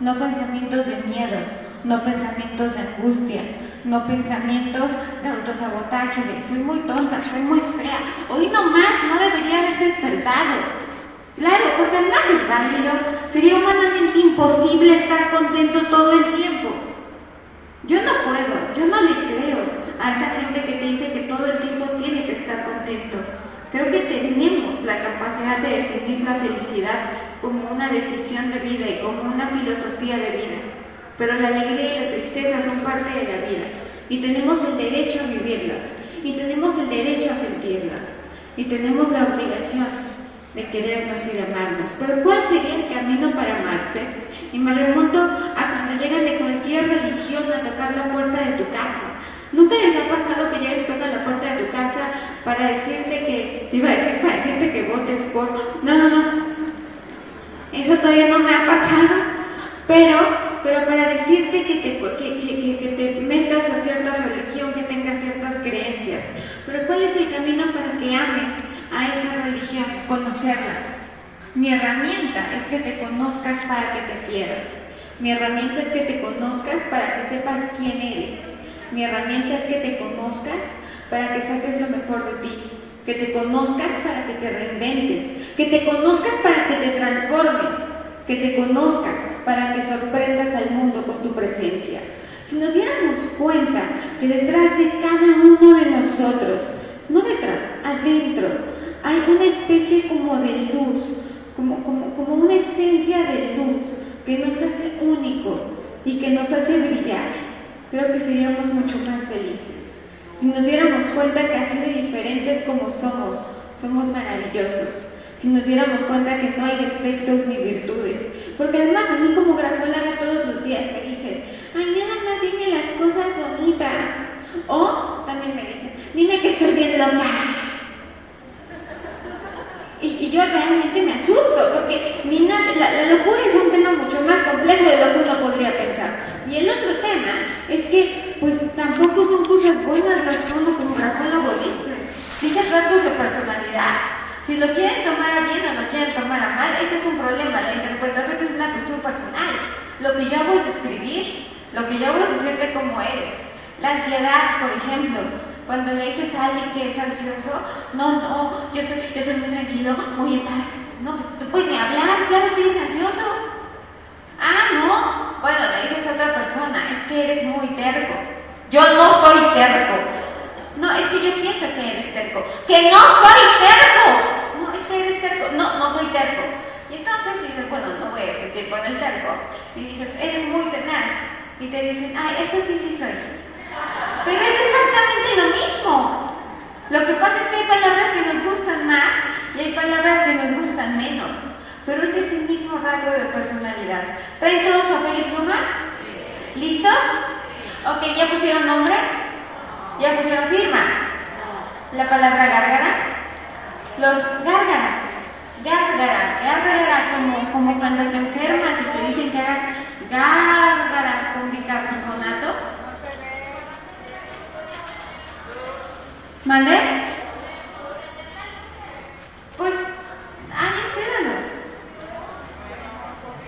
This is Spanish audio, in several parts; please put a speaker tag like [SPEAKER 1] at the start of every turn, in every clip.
[SPEAKER 1] no pensamientos de miedo, no pensamientos de angustia, no pensamientos de autosabotaje, de soy muy tonta, soy muy fea, hoy no más, no debería haber despertado. Claro, porque además es válido, sería humanamente imposible estar contento todo el tiempo. Yo no puedo, yo no le creo a esa gente que te dice que todo el tiempo tiene que estar contento. Creo que tenemos la capacidad de definir la felicidad como una decisión de vida y como una filosofía de vida. Pero la alegría y la tristeza son parte de la vida y tenemos el derecho a vivirlas y tenemos el derecho a sentirlas y tenemos la obligación de querernos y de amarnos. Pero ¿cuál sería el camino para amarse? Y me remonto a cuando llegan de cualquier religión a tocar la puerta de tu casa. ¿Nunca les ha pasado que lleguen y tocan la puerta de tu casa para decirte que, iba a decir, para decirte que votes por... No, no, no. Eso todavía no me ha pasado. Pero, pero para decirte que te, que, que, que te metas a cierta religión, que tengas ciertas creencias. Pero ¿cuál es el camino para que ames a esa religión? Conocerla. Mi herramienta es que te conozcas para que te quieras. Mi herramienta es que te conozcas para que sepas quién eres. Mi herramienta es que te conozcas para que saques lo mejor de ti. Que te conozcas para que te reinventes. Que te conozcas para que te transformes. Que te conozcas para que sorprendas al mundo con tu presencia. Si nos diéramos cuenta que detrás de cada uno de nosotros, no detrás, adentro, hay una especie como de luz, como, como, como una esencia de luz que nos hace único y que nos hace brillar, creo que seríamos mucho más felices. Si nos diéramos cuenta que así de diferentes como somos, somos maravillosos. Si nos diéramos cuenta que no hay defectos ni virtudes. Porque además a mí como grafóloga todos los días me dicen, ay, nada más dime las cosas bonitas. O también me dicen, dime que estoy bien loca. Y, yo realmente me asusto, porque la, locura es un tema mucho más complejo de lo que uno podría pensar. Y el otro tema es que, pues tampoco son cosas buenas las que como grafólogo dice. Dice rasgos de personalidad. Si lo quieren tomar a bien o lo quieren tomar a mal, ese es un problema. La interpretación es una cuestión personal. Lo que yo hago es describir, lo que yo hago es decirte cómo eres. La ansiedad, por ejemplo, cuando le dices a alguien que es ansioso, no, no, yo soy, yo soy muy tranquilo, muy en paz. No, tú puedes ni hablar, claro que eres ansioso. Ah, no. Bueno, le dices a otra persona, es que eres muy terco. Yo no soy terco. No, es que yo pienso que eres terco. ¡Que no soy terco! No. No, soy terco. Y entonces dices, bueno, no voy a discutir con el terco. Y dices, eres muy tenaz. Y te dicen, ay, eso sí, sí soy. Pero es exactamente lo mismo. Lo que pasa es que hay palabras que nos gustan más y hay palabras que nos gustan menos. Pero es ese mismo rasgo de personalidad. ¿Traen todos papel y pluma? ¿Listos? Ok, ¿ya pusieron nombre? ¿Ya pusieron firma? La palabra gárgara. Los gárgaras. Gárgara. Gárgara como, como cuando te enfermas y te dicen que hagas gárgaras con bicarbonato. ¿Vale? Pues, ah, espéralo.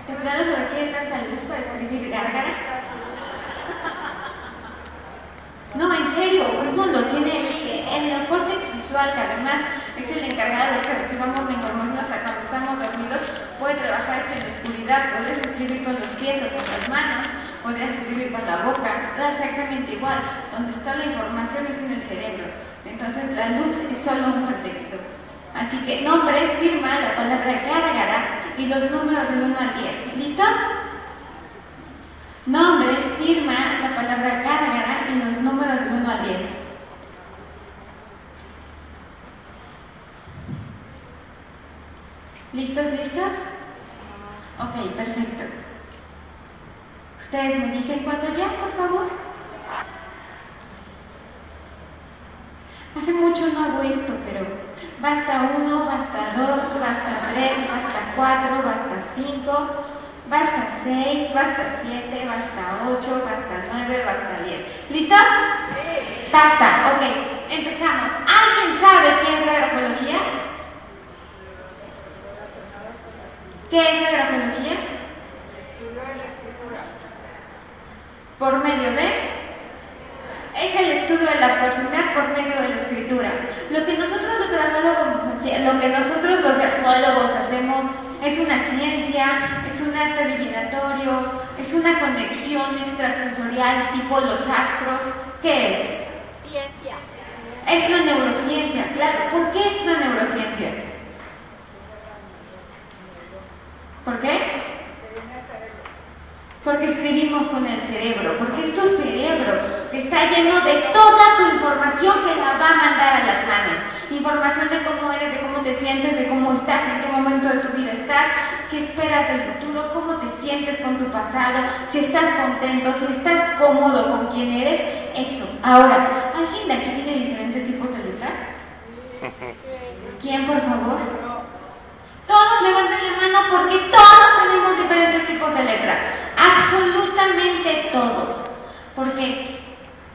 [SPEAKER 1] ¿De plano no quieres tanta luz para escribir gárgara? No, en serio, uno lo tiene en el córtex visual, que además es el encargado de que recibamos la información hasta cuando estamos dormidos, puede trabajar en la oscuridad, puedes escribir con los pies o con las manos, puedes escribir con la boca, da exactamente igual, donde está la información es en el cerebro. Entonces la luz es solo un pretexto. Así que nombre, firma, la palabra gárgara y los números de 1 al 10. ¿Listo? Nombre, firma, la palabra gárgara y los números de 1 al 10. ¿Listos, listos? Ok, perfecto. Ustedes me dicen cuando ya, por favor. Hace mucho no hago esto, pero basta uno, basta dos, basta tres, basta cuatro, basta cinco, basta seis, basta siete, basta ocho, basta nueve, basta diez. ¿Listos? Sí. Basta, ok. Empezamos. ¿Alguien sabe qué es la grafología? ¿Qué es la grafología? Por medio de es el estudio de la personalidad por medio de la escritura. Lo que nosotros los lo que nosotros los grafólogos hacemos es una ciencia, es un arte divinatorio, es una conexión extrasensorial tipo los astros. ¿Qué es? Es una neurociencia, claro. ¿Por qué es una neurociencia? ¿Por qué? Porque escribimos con el cerebro, porque es tu cerebro que está lleno de toda tu información que la va a mandar a las manos. Información de cómo eres, de cómo te sientes, de cómo estás, en qué momento de tu vida estás, qué esperas del futuro, cómo te sientes con tu pasado, si estás contento, si estás cómodo con quién eres, eso. Ahora, ¿alguien de aquí tiene diferentes tipos de letras? ¿Quién, por favor? Todos levanten la mano porque todos tenemos diferentes tipos de letras. Absolutamente todos. ¿Por qué?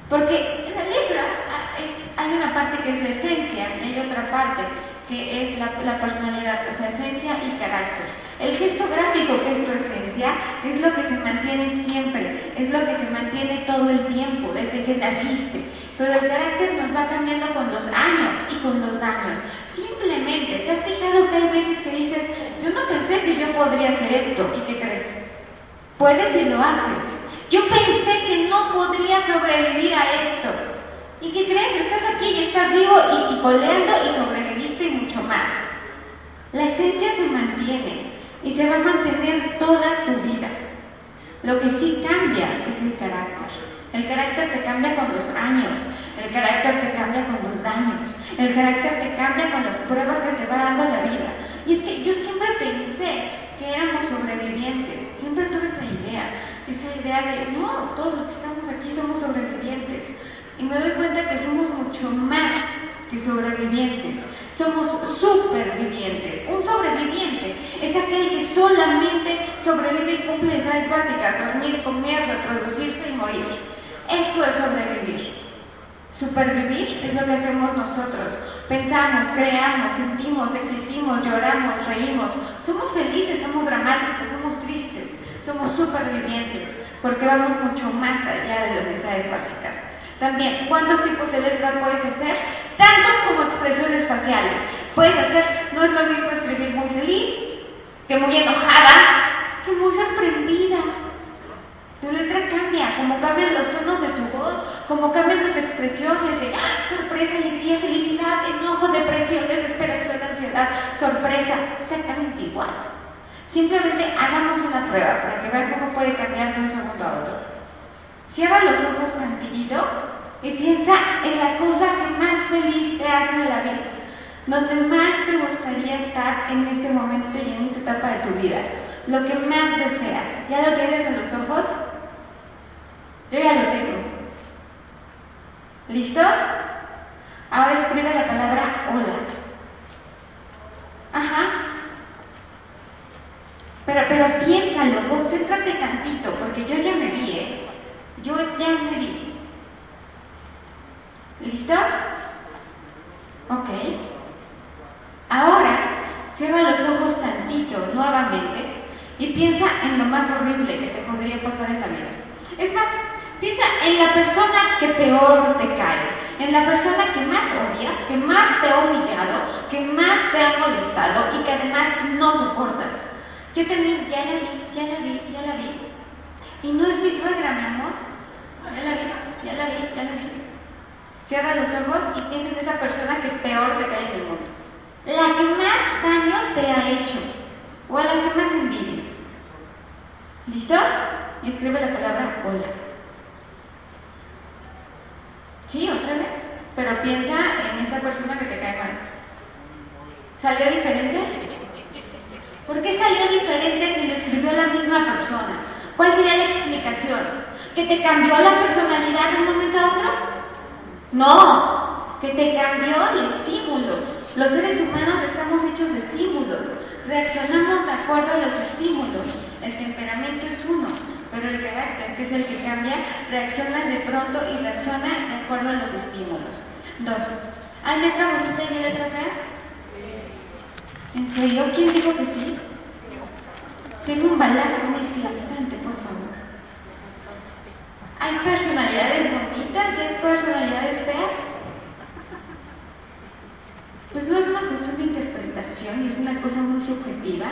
[SPEAKER 1] Porque la letra hay una parte que es la esencia y hay otra parte que es la, personalidad, o sea, esencia y carácter. El gesto gráfico, que es tu esencia, es lo que se mantiene siempre, es lo que se mantiene todo el tiempo, desde que naciste. Pero el carácter nos va cambiando con los años y con los daños. Simplemente, ¿te has fijado que hay veces que dices, yo no pensé que yo podría hacer esto? ¿Y qué crees? Puedes y lo haces. Yo pensé que no podría sobrevivir a esto. ¿Y qué crees? Estás aquí y estás vivo y, y coleando y sobreviviste y mucho más. La esencia se mantiene y se va a mantener toda tu vida. Lo que sí cambia es el carácter. El carácter te cambia con los años, el carácter te cambia con los daños, el carácter te cambia con las pruebas que te va dando la vida. Y es que yo siempre pensé que éramos sobrevivientes, siempre tuve esa idea, esa idea de, no, todos los que estamos aquí somos sobrevivientes. Y me doy cuenta que somos mucho más que sobrevivientes, somos supervivientes. Un sobreviviente es aquel que solamente sobrevive y cumple necesidades básicas, dormir, comer, reproducirse y morir. Eso es sobrevivir. Supervivir es lo que hacemos nosotros. Pensamos, creamos, sentimos, existimos, lloramos, reímos. Somos felices, somos dramáticos, somos tristes, somos supervivientes, porque vamos mucho más allá de las necesidades básicas. También, ¿cuántos tipos de letras puedes hacer? Tantos como expresiones faciales. Puedes hacer, no es lo mismo escribir muy feliz, que muy enojada, que muy sorprendida, tu letra cambia, como cambian los tonos de tu voz, como cambian tus expresiones de ¡ah! sorpresa, alegría, felicidad, enojo, depresión, desesperación, ansiedad, sorpresa, exactamente igual. Simplemente hagamos una prueba para que vean cómo puede cambiar de un segundo a otro. Cierra los ojos tranquilito y piensa en la cosa que más feliz te hace en la vida, donde más te gustaría estar en este momento y en esta etapa de tu vida, lo que más deseas. ¿Ya lo tienes en los ojos? Yo ya lo tengo. ¿Listo? Ahora escribe la palabra hola. Ajá. Pero, pero piénsalo, concéntrate tantito, porque yo ya me vi, ¿eh? Yo ya me vi. ¿Listo? Ok. Ahora, cierra los ojos tantito nuevamente y piensa en lo más horrible que te podría pasar en la vida. Es más, Piensa en la persona que peor te cae, en la persona que más odias, que más te ha humillado, que más te ha molestado y que además no soportas. Yo también ya la vi, ya la vi, ya la vi. Y no es mi suegra, mi amor. Ya la vi, ya la vi, ya la vi. Cierra los ojos y piensa en esa persona que peor te cae en el mundo. La que más daño te ha hecho o a la que más envidias. ¿Listo? Y escribe la palabra hola. Sí, otra vez. Pero piensa en esa persona que te cae mal. ¿Salió diferente? ¿Por qué salió diferente si lo escribió la misma persona? ¿Cuál sería la explicación? ¿Que te cambió la personalidad de un momento a otro? No, que te cambió el estímulo. Los seres humanos estamos hechos de estímulos. Reaccionamos de acuerdo a los estímulos. El temperamento es uno, pero el carácter, que es el que cambia, reacciona de pronto y reacciona de acuerdo a los estímulos. Dos. ¿Hay letra bonita y letra fea? ¿En serio? ¿Quién dijo que sí? Tengo un balazo en este instante, por favor. ¿Hay personalidades bonitas y hay personalidades feas? Pues no es una cuestión de interpretación y es una cosa muy subjetiva.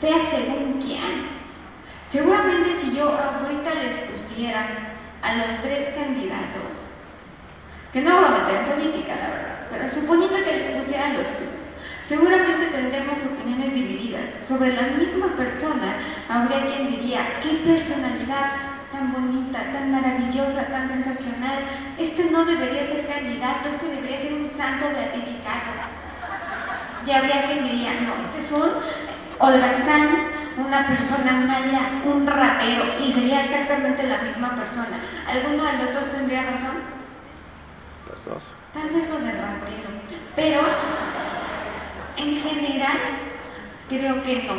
[SPEAKER 1] Fea según quién. Seguramente si yo ahorita les pusiera a los tres candidatos, que no voy a meter en política, la verdad, pero suponiendo que les pusieran los tres, seguramente tendremos opiniones divididas. Sobre la misma persona habría quien diría, qué personalidad tan bonita, tan maravillosa, tan sensacional. Este no debería ser candidato, este debería ser un santo beatificado. Y habría quien diría, no, este es un holgazán, una persona mala, un ratero, y sería exactamente la misma persona. ¿Alguno de los dos tendría razón? Tal vez lo de ratero. Pero, en general, creo que no.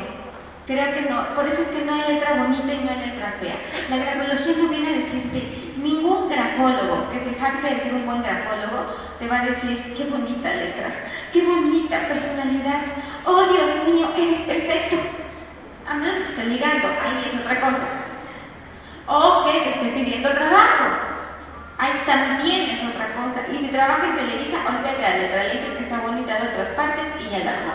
[SPEAKER 1] Creo que no. Por eso es que no hay letra bonita y no hay letra fea. La grafología no viene a decirte, ningún grafólogo que se jacte de ser un buen grafólogo te va a decir, qué bonita letra, qué bonita personalidad. Oh, Dios mío, eres perfecto. A menos que esté ligando, ahí es otra cosa. O que te esté pidiendo trabajo. Ahí también es otra cosa. Y si trabaja en Televisa, olvídate la letra, letra que está bonita de otras partes y ya la armó.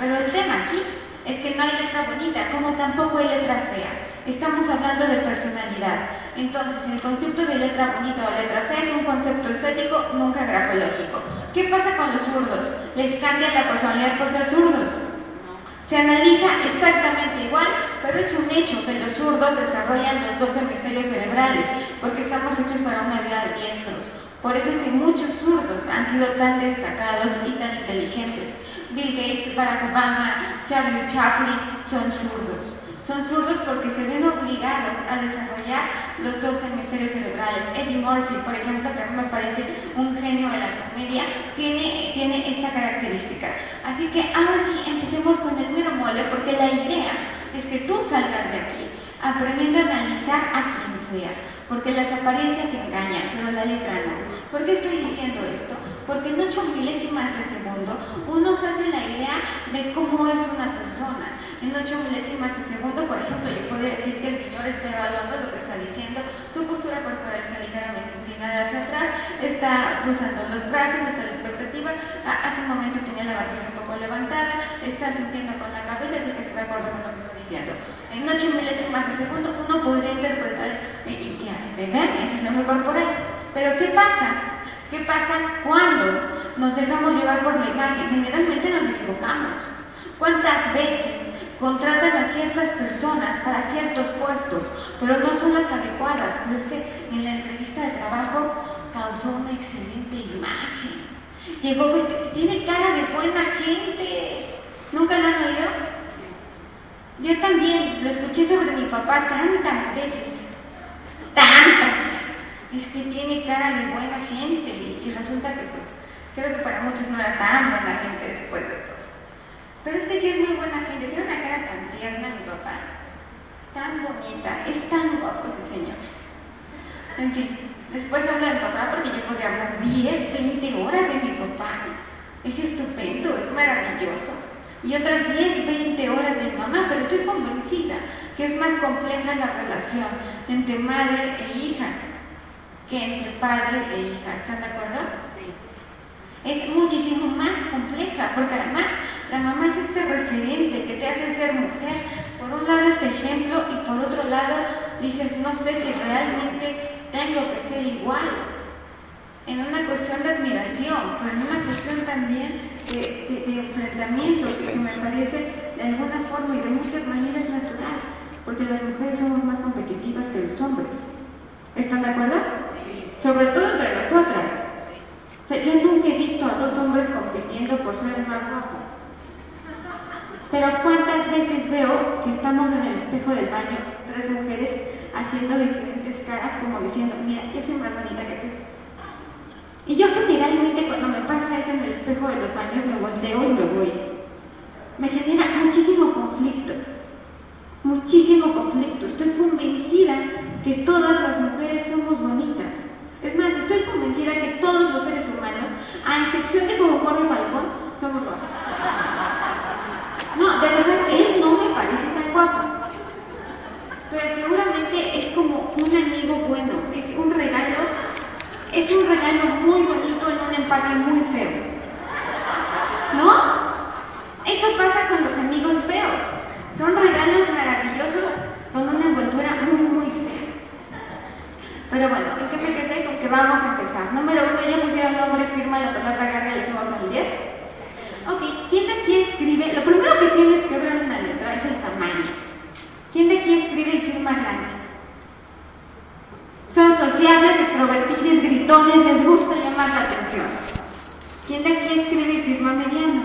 [SPEAKER 1] Pero el tema aquí es que no hay letra bonita, como tampoco hay letra fea. Estamos hablando de personalidad. Entonces, el concepto de letra bonita o letra fea es un concepto estético, nunca grafológico. ¿Qué pasa con los zurdos? ¿Les cambia la personalidad por ser zurdos? Se analiza exactamente igual, pero es un hecho que los zurdos desarrollan los dos hemisferios cerebrales, porque estamos hechos para una vida de diestros. Por eso es que muchos zurdos han sido tan destacados y tan inteligentes. Bill Gates, Barack Obama, Charlie Chaplin son zurdos. Son zurdos porque se ven obligados a desarrollar los dos hemisferios cerebrales. Eddie Murphy, por ejemplo, que a mí me parece un genio de la comedia, tiene, tiene esta característica. Así que ahora sí, empecemos con el mero mole, porque la idea es que tú salgas de aquí aprendiendo a analizar a quien sea. Porque las apariencias engañan, pero la letra no. ¿Por qué estoy diciendo esto? porque en ocho milésimas de segundo uno se hace la idea de cómo es una persona. En ocho milésimas de segundo, por ejemplo, yo podría decir que el Señor está evaluando lo que está diciendo, tu postura corporal está ligeramente inclinada hacia atrás, está cruzando los brazos, está la expectativa, hace un momento tenía la barriga un poco levantada, está sintiendo con la cabeza, así que está de acuerdo con lo que está diciendo. En ocho milésimas de segundo uno podría interpretar, y, y, y ese es nombre corporal. Pero ¿qué pasa? ¿Qué pasa cuando nos dejamos llevar por la imagen? Generalmente nos equivocamos. ¿Cuántas veces contratan a ciertas personas para ciertos puestos, pero no son las adecuadas? Pero es que en la entrevista de trabajo causó una excelente imagen. Llegó, tiene cara de buena gente. ¿Nunca lo han oído? Yo también lo escuché sobre mi papá tantas veces. Tantas es que tiene cara de buena gente y, resulta que pues creo que para muchos no era tan buena gente después de todo. Pero es que sí es muy buena gente, tiene una cara tan tierna mi papá, tan bonita, es tan guapo ese señor. En fin, después hablo de papá porque yo podría hablar 10, 20 horas de mi papá. Es estupendo, es maravilloso. Y otras 10, 20 horas de mi mamá, pero estoy convencida que es más compleja la relación entre madre e hija que entre padre e hija. ¿Están de acuerdo? Es muchísimo más compleja, porque además la mamá es este referente que te hace ser mujer. Por un lado es ejemplo y por otro lado dices, no sé si realmente tengo que ser igual. En una cuestión de admiración, pero en una cuestión también de, de enfrentamiento, que me parece de alguna forma y de muchas maneras natural, porque las mujeres somos más competitivas que los hombres. ¿Están de acuerdo? sobre todo entre nosotras. yo nunca he visto a dos hombres compitiendo por ser el más guapo. Pero ¿cuántas veces veo que estamos en el espejo del baño, tres mujeres haciendo diferentes caras como diciendo, mira, yo soy más bonita que tú? Y yo generalmente cuando me pasa eso en el espejo de los baños me volteo y me voy. Me genera muchísimo conflicto, muchísimo conflicto. Estoy convencida que todas las mujeres somos bonitas. Es más, estoy convencida que todos los seres humanos, a excepción de como corre balcón, somos guapos. Él no me parece tan guapo. Pero seguramente es como un amigo bueno, es un regalo, es un regalo muy bonito en un empaque muy feo. ¿No? Eso pasa con los amigos feos. Son regalos maravillosos con una envoltura muy, muy fea. Pero bueno, ¿en qué me quedé? Con que vamos a empezar. Número uno, ya pusieron nombre, firma, la palabra garra y le a 10. Ok, ¿quién de aquí escribe? Lo primero que tienes que ver en una letra es el tamaño. ¿Quién de aquí escribe y firma grande? Son sociables, extrovertidos, gritones, les gusta llamar la atención. ¿Quién de aquí escribe y firma mediano?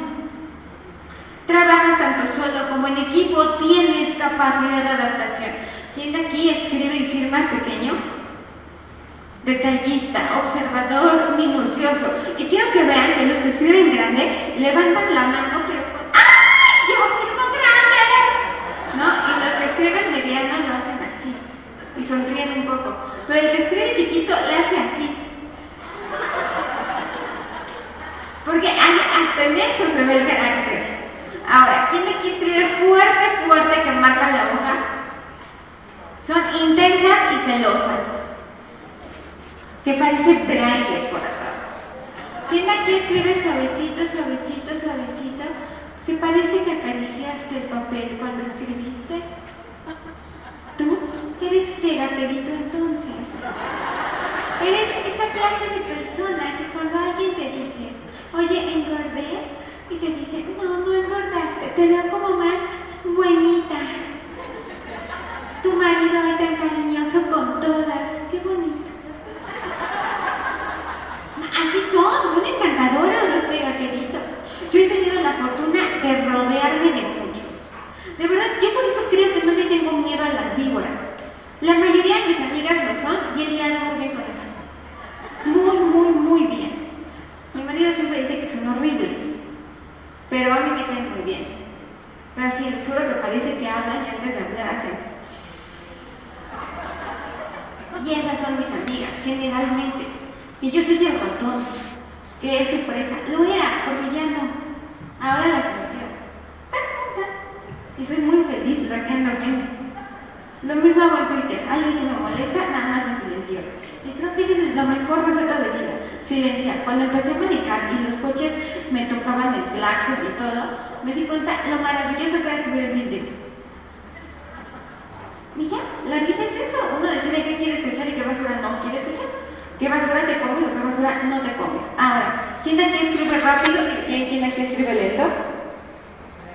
[SPEAKER 1] Trabajas tanto solo como en equipo, tienes capacidad de adaptación. ¿Quién de aquí escribe y firma pequeño? Detallista, observador, minucioso. Y quiero que vean que los que escriben grande levantan la mano, pero ¡ay! ¡Yo grande! ¿No? Y los que escriben mediano lo hacen así. Y sonríen un poco. Pero el que escribe chiquito le hace así. Porque hasta en eso se ve el carácter. Ahora, ¿quién aquí escribe fuerte, fuerte que marca la hoja? Son intensas y celosas que parece braille por acá. ¿Quién aquí escribe suavecito, suavecito, suavecito? Que parece que acariciaste el papel cuando escribiste. Tú eres pegaterito entonces. Eres esa clase de persona que cuando alguien te dice, oye, engordé, y te dice, no, no engordaste, te veo como más buenita. Tu marido es tan cariñoso con todas, qué bonito. Así son, son encantadoras los pegateritos. Yo he tenido la fortuna de rodearme de muchos. De verdad, yo por eso creo que no le tengo miedo a las víboras. La mayoría de mis amigas lo son y he liado muy bien con eso. Muy, muy, muy bien. Mi marido siempre dice que son horribles, pero a mí me caen muy bien. Así, les juro que parece que hablan y antes de hablar hacen. Y esas son mis amigas, generalmente. Y yo soy el ratón, que es empresa. Lo era, porque ya no. Ahora la silencio. Y soy muy feliz bloqueando gente. Lo mismo hago en Twitter. Alguien que me molesta, nada más me silencio. Y creo que esa es la mejor receta de vida. Silenciar. Cuando empecé a manejar y los coches me tocaban el claxon y todo, me di cuenta lo maravilloso que era subir el vidrio. Y ya, la vida es eso. Uno decide qué quiere escuchar y qué basura no quiere escuchar. ¿Qué basura te comes o qué basura no te comes? Ahora, ¿quién aquí escribe rápido y quién, aquí escribe lento?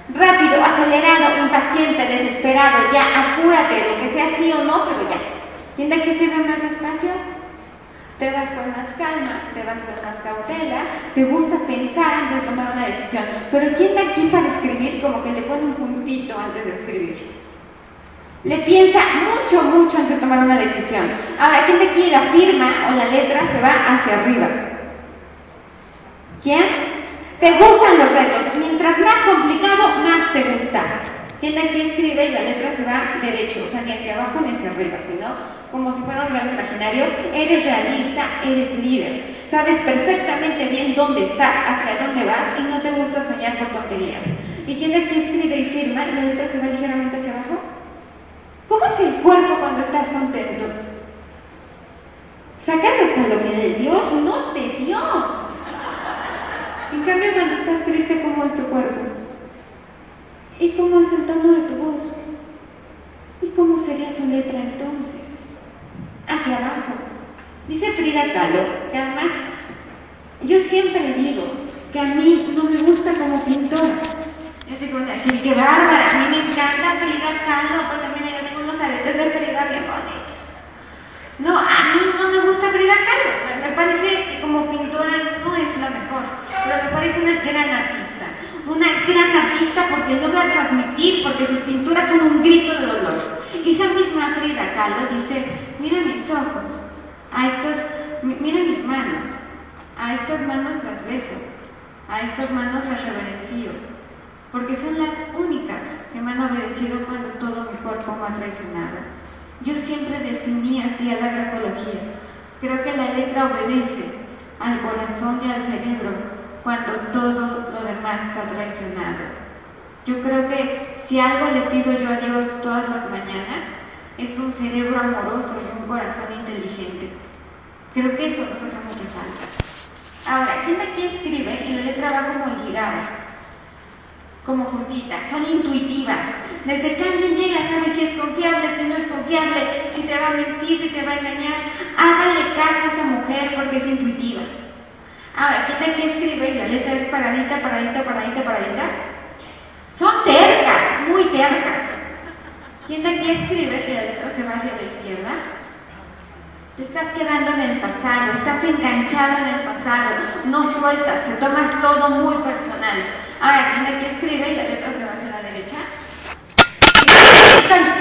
[SPEAKER 1] Rápido, acelerado, impaciente, desesperado, ya, apúrate, lo que sea sí o no, pero ya. ¿Quién de aquí escribe más despacio? Te vas con más calma, te vas con más cautela, te gusta pensar antes de tomar una decisión. Pero ¿quién de aquí para escribir como que le pone un puntito antes de escribir? Le piensa mucho, mucho antes de tomar una decisión. Ahora, ¿quién de aquí la firma o la letra se va hacia arriba? ¿Quién? Te gustan los retos. Mientras más complicado, más te gusta. ¿Quién de aquí escribe y la letra se va derecho? O sea, ni hacia abajo ni hacia arriba, sino como si fuera un gran imaginario. Eres realista, eres líder. Sabes perfectamente bien dónde estás, hacia dónde vas y no te gusta soñar por tonterías. ¿Y quién de aquí escribe y firma y la letra se va ligeramente? ¿Cómo es el cuerpo cuando estás contento? Sacas hasta lo que Dios no te dio. En cambio, cuando estás triste, ¿cómo es tu cuerpo? ¿Y cómo es el tono de tu voz? ¿Y cómo sería tu letra entonces? Hacia abajo. Dice Frida Kahlo que además yo siempre digo que a mí no me gusta como pintora. Yo digo, decir, qué bárbara, a mí me encanta Frida Kahlo porque me aretes de. No, a mí no me gusta Frida Kahlo. Me parece que como pintora no es la mejor, pero me parece una gran artista. Una gran artista porque logra transmitir, porque sus pinturas son un grito de dolor. Y esa misma Frida Kahlo dice, mira mis ojos, a estos, mira mis manos, a estas manos las beso, a estas manos las reverencio, porque son las únicas que me han obedecido cuando todo mi cuerpo me ha traicionado. Yo siempre definí así a la grafología. Creo que la letra obedece al corazón y al cerebro cuando todo lo demás está traicionado. Yo creo que si algo le pido yo a Dios todas las mañanas es un cerebro amoroso y un corazón inteligente. Creo que eso nos hace mucha falta. Ahora, ¿quién aquí escribe y la letra va como girada? Como juntita, son intuitivas. Desde que alguien llega, sabe si es confiable, si no es confiable, si te va a mentir, si te va a engañar. Hágale caso a esa mujer porque es intuitiva. Ahora, ¿quién aquí escribe y la letra es paradita, paradita, paradita, paradita? Son tercas, muy tercas. ¿Quién de aquí escribe que la letra se va hacia la izquierda? Te estás quedando en el pasado, estás enganchado en el pasado, no sueltas, te tomas todo muy personal. Ahora, ¿quién de aquí escribe y la letra se va hacia la derecha?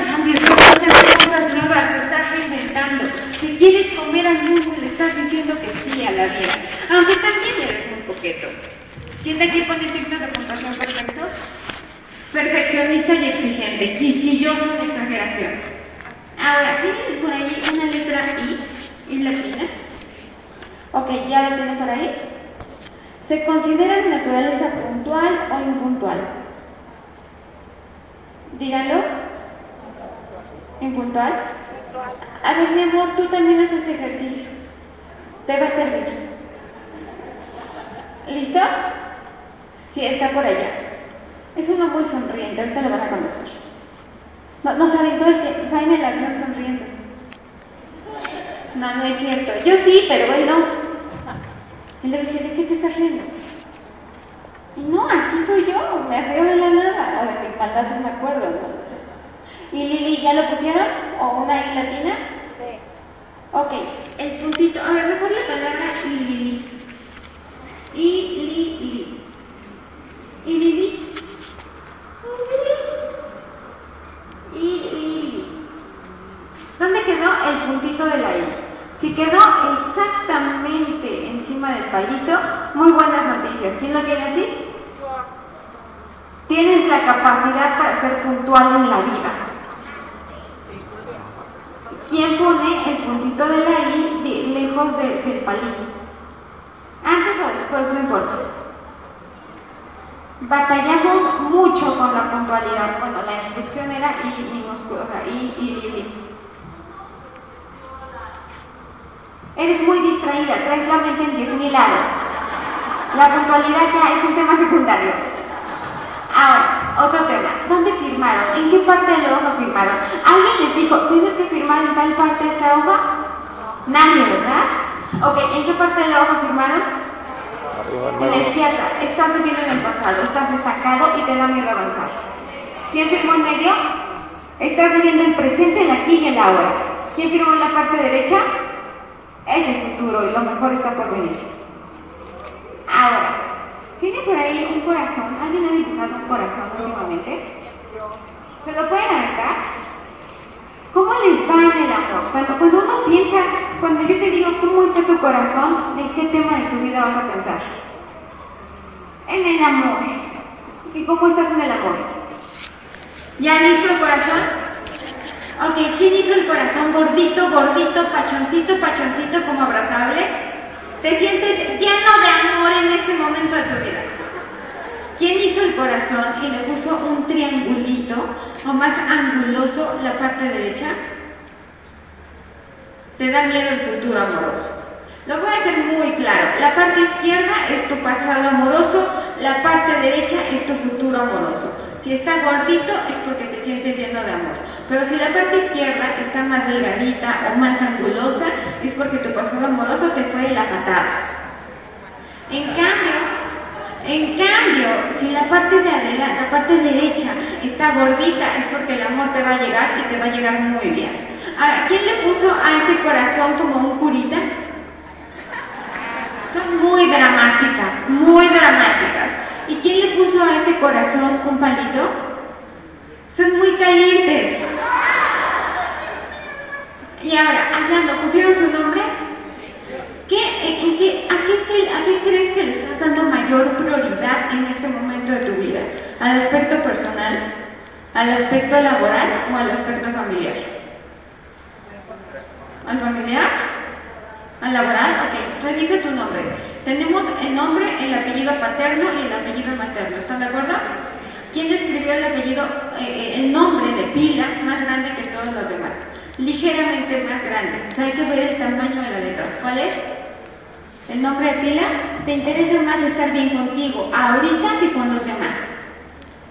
[SPEAKER 1] Cambios, cosas nuevas, te estás reinventando. Si quieres comer al mundo, le estás diciendo que sí a la vida. Aunque también eres un coqueto. ¿Quién de aquí pone signos de puntuación perfectos? Perfeccionista y exigente, quisquilloso en exageración. Ahora, ¿tienen por ahí una letra I, I latina? Ok, ¿ya la tienen por ahí? ¿Se considera de naturaleza puntual o impuntual? Díganlo. ¿Impuntual? A ver, mi amor, tú también haces este ejercicio. Te va a servir. ¿Listo? Sí, está por allá. Es uno muy sonriente, ahorita lo van a conocer. No, saben todo el que va en el avión sonriendo. No, no es cierto. Yo sí, pero bueno. Y le dice, ¿de qué te estás riendo? Y no, así soy yo, me río de la nada, o de mis maldades me acuerdo, ¿no? ¿Y Lili ya lo pusieron? ¿O una I latina? Sí. Ok, el puntito, a ver, mejor la palabra Lili. Y, li, li. Y Lili y, ¿Dónde quedó el puntito de la I? Si quedó exactamente encima del palito, muy buenas noticias. ¿Quién lo tiene así? Tienes la capacidad para ser puntual en la vida. ¿Quién pone el puntito de la I lejos del palito? Antes o después, no importa batallamos mucho con la puntualidad. Bueno, la instrucción era I minúscula, I, I, I, Eres muy distraída, traes la mente en 10.000 lados. La puntualidad ya es un tema secundario. Ahora, otro tema. ¿Dónde firmaron? ¿En qué parte de la hoja firmaron? ¿Alguien les dijo, tienes que firmar en tal parte de esta hoja? Nadie, ¿verdad? Ok, ¿en qué parte de la hoja firmaron? Izquierda, estás viviendo en el pasado, estás destacado y te da miedo avanzar. ¿Quién firmó en medio? Estás viviendo el presente, el aquí y el ahora. ¿Quién firmó en la parte derecha? Es el futuro y lo mejor está por venir. Ahora, ¿tiene por ahí un corazón? ¿Alguien ha dibujado un corazón últimamente? ¿Se lo pueden aventar? ¿Cómo les va en el amor? Cuando, uno piensa, cuando yo te digo cómo está tu corazón, ¿de qué tema de tu vida vas a pensar? en el amor. ¿Y cómo estás en el amor? ¿Ya hizo el corazón? Ok, ¿quién hizo el corazón? Gordito, gordito, pachoncito, pachoncito, como abrazable. ¿Te sientes lleno de amor en este momento de tu vida? ¿Quién hizo el corazón y le puso un triangulito o más anguloso la parte derecha? Te da miedo el futuro amoroso. Lo voy a hacer muy claro. La parte izquierda es tu pasado amoroso, la parte derecha es tu futuro amoroso. Si está gordito es porque te sientes lleno de amor. Pero si la parte izquierda está más delgadita o más angulosa, es porque tu pasado amoroso te fue la patada. En cambio, en cambio, si la parte de adelante, la parte derecha está gordita, es porque el amor te va a llegar y te va a llegar muy bien. Ahora, ¿quién le puso a ese corazón como un curita? son muy dramáticas, muy dramáticas. ¿Y quién le puso a ese corazón un palito? Son muy calientes. Y ahora, hablando, ¿pusieron su nombre? ¿Qué, a, qué, ¿A qué crees que le estás dando mayor prioridad en este momento de tu vida? ¿Al aspecto personal? ¿Al aspecto laboral o al aspecto familiar? ¿Al familiar? ¿Al laboral? Ok, revisa tu nombre. Tenemos el nombre, el apellido paterno y el apellido materno. ¿Están de acuerdo? ¿Quién escribió el apellido, eh, eh, el nombre de pila más grande que todos los demás? Ligeramente más grande. O sea, hay que ver el tamaño de la letra. ¿Cuál es? El nombre de pila. Te interesa más estar bien contigo ahorita que con los demás.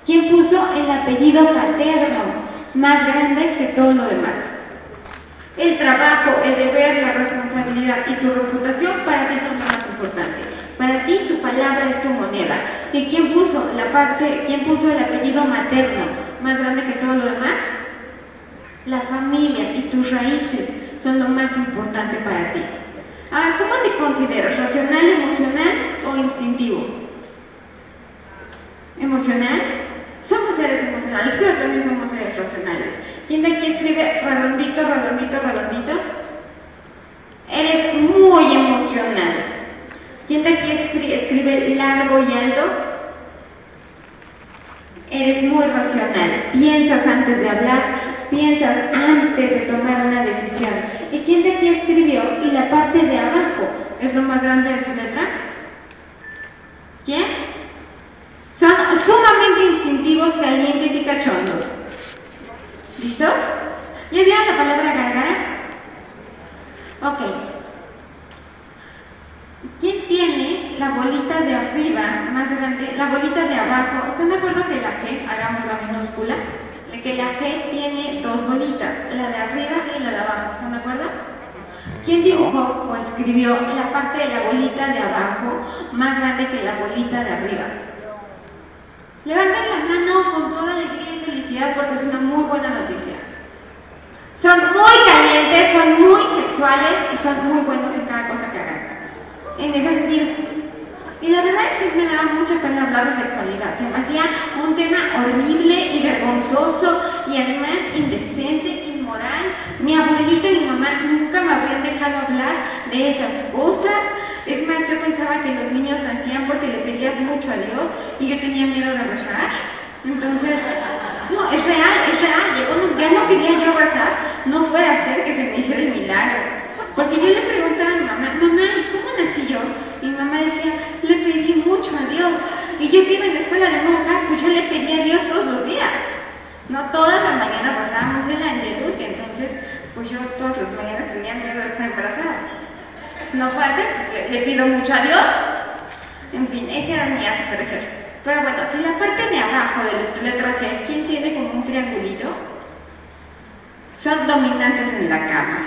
[SPEAKER 1] ¿Quién puso el apellido paterno más grande que todo lo demás? El trabajo, el deber, la responsabilidad y tu reputación para ti son lo más importante. Para ti tu palabra es tu moneda. ¿Y quién puso la parte, quién puso el apellido materno más grande que todo lo demás? La familia y tus raíces son lo más importante para ti. Ahora, ¿cómo te consideras? ¿Racional, emocional o instintivo? ¿Emocional? Somos seres emocionales, pero también somos seres racionales. ¿Quién de aquí escribe redondito, redondito, redondito? Eres muy emocional. ¿Quién de aquí escribe, largo y alto? Eres muy racional. Piensas antes de hablar, piensas antes de tomar una decisión. ¿Y quién de aquí escribió y la parte de abajo es lo más grande de su letra? ¿Quién? Son sumamente instintivos, calientes y cachondos. ¿Listo? ¿Ya vieron la palabra gargara? Ok. ¿Quién tiene la bolita de arriba más grande, la bolita de abajo? ¿Están de acuerdo que la G, hagamos la minúscula? Que la G tiene dos bolitas, la de arriba y la de abajo, ¿están de acuerdo? ¿Quién dibujó o escribió la parte de la bolita de abajo más grande que la bolita de arriba? Levanten la mano con toda alegría y felicidad porque es una muy buena noticia. Son muy calientes, son muy sexuales y son muy buenos en cada cosa que hagan. En ese sentido. Y la verdad es que me daba mucha pena hablar de sexualidad. Se me hacía un tema horrible y vergonzoso y además indecente, inmoral. Mi abuelita y mi mamá nunca me habían dejado hablar de esas cosas. Es más, yo pensaba que los niños nacían porque le pedías mucho a Dios y yo tenía miedo de rezar. Entonces, no, es real, es real. Cuando ya no quería yo rezar, no fue hacer que se me hiciera el milagro. Porque yo le preguntaba a mi mamá, mamá, ¿y cómo nací yo? Y mi mamá decía, le pedí mucho a Y yo que iba en la escuela de monjas, pues yo le pedí a Dios todos los días. No todas las mañanas pasábamos en la luz entonces, pues yo todas las mañanas tenía miedo de estar embarazada no fácil, le, le, pido mucho a Dios. En fin, ese era mi super Pero bueno, si la parte de abajo de la letra G, ¿quién tiene como un triangulito? Son dominantes en la cama.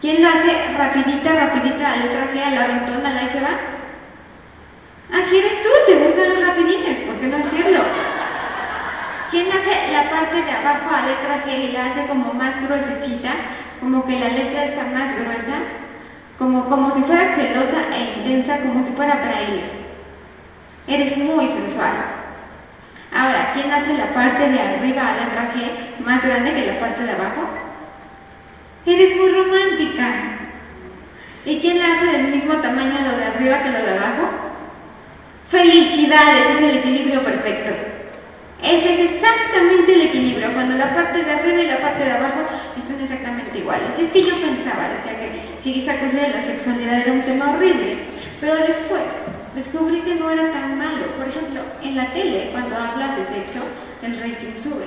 [SPEAKER 1] ¿Quién lo hace rapidita, rapidita la letra a la ventona, la se va? Así eres tú, te gustan los rapiditos, ¿por qué no hacerlo? ¿Quién hace la parte de abajo a letra G y la hace como más gruesecita? Como que la letra está más gruesa como, como si fueras celosa e intensa, como si fuera braille. Eres muy sensual. Ahora, ¿quién hace la parte de arriba a la traje más grande que la parte de abajo? Eres muy romántica. ¿Y quién hace del mismo tamaño lo de arriba que lo de abajo? Felicidades, es el equilibrio perfecto. Ese es exactamente el equilibrio, cuando la parte de arriba y la parte de abajo están exactamente iguales. Es que yo pensaba, decía que, que esa cosa de la sexualidad era un tema horrible, pero después descubrí que no era tan malo. Por ejemplo, en la tele, cuando hablas de sexo, el rating sube.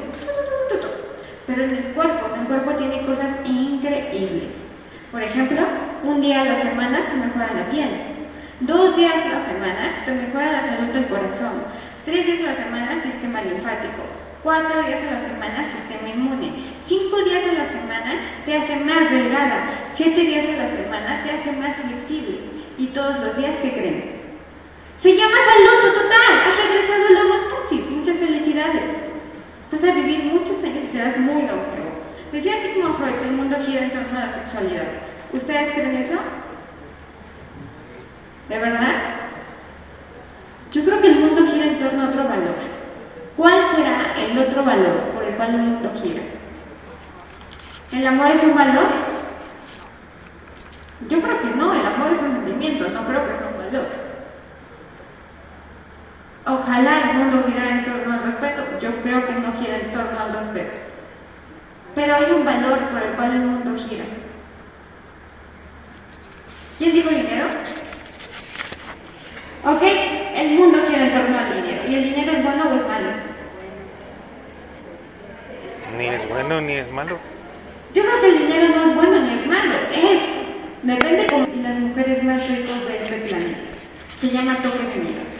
[SPEAKER 1] Pero en el cuerpo, el cuerpo tiene cosas increíbles. Por ejemplo, un día a la semana te mejora la piel. Dos días a la semana te mejora la salud del corazón Tres días a la semana, sistema linfático. Cuatro días a la semana, sistema inmune. Cinco días a la semana te hace más delgada. Siete días a la semana te hace más flexible. Y todos los días, ¿qué creen? Se llama salud total. Has regresado a la homeostasis. Muchas felicidades. Vas a vivir muchos años y serás muy longevo. Decía como Freud que el mundo gira en torno a la sexualidad. ¿Ustedes creen eso? ¿De verdad? Yo creo que el mundo gira en torno a otro valor. el otro valor por el cual el mundo gira. ¿El amor es un valor? Yo creo que no, el amor es un sentimiento, no creo que sea un valor. Ojalá el mundo girara en torno al respeto, yo creo que no gira en torno al respeto. Pero hay un valor por el cual el mundo gira. ¿Quién dijo dinero? Ok, el mundo gira en torno al dinero. ¿Y el dinero es bueno o es malo?
[SPEAKER 2] Ni es bueno ni es malo.
[SPEAKER 1] Yo creo que el dinero no es bueno ni es malo, es. Depende como las mujeres más ricas de este planeta. Se llama Toque de Miras.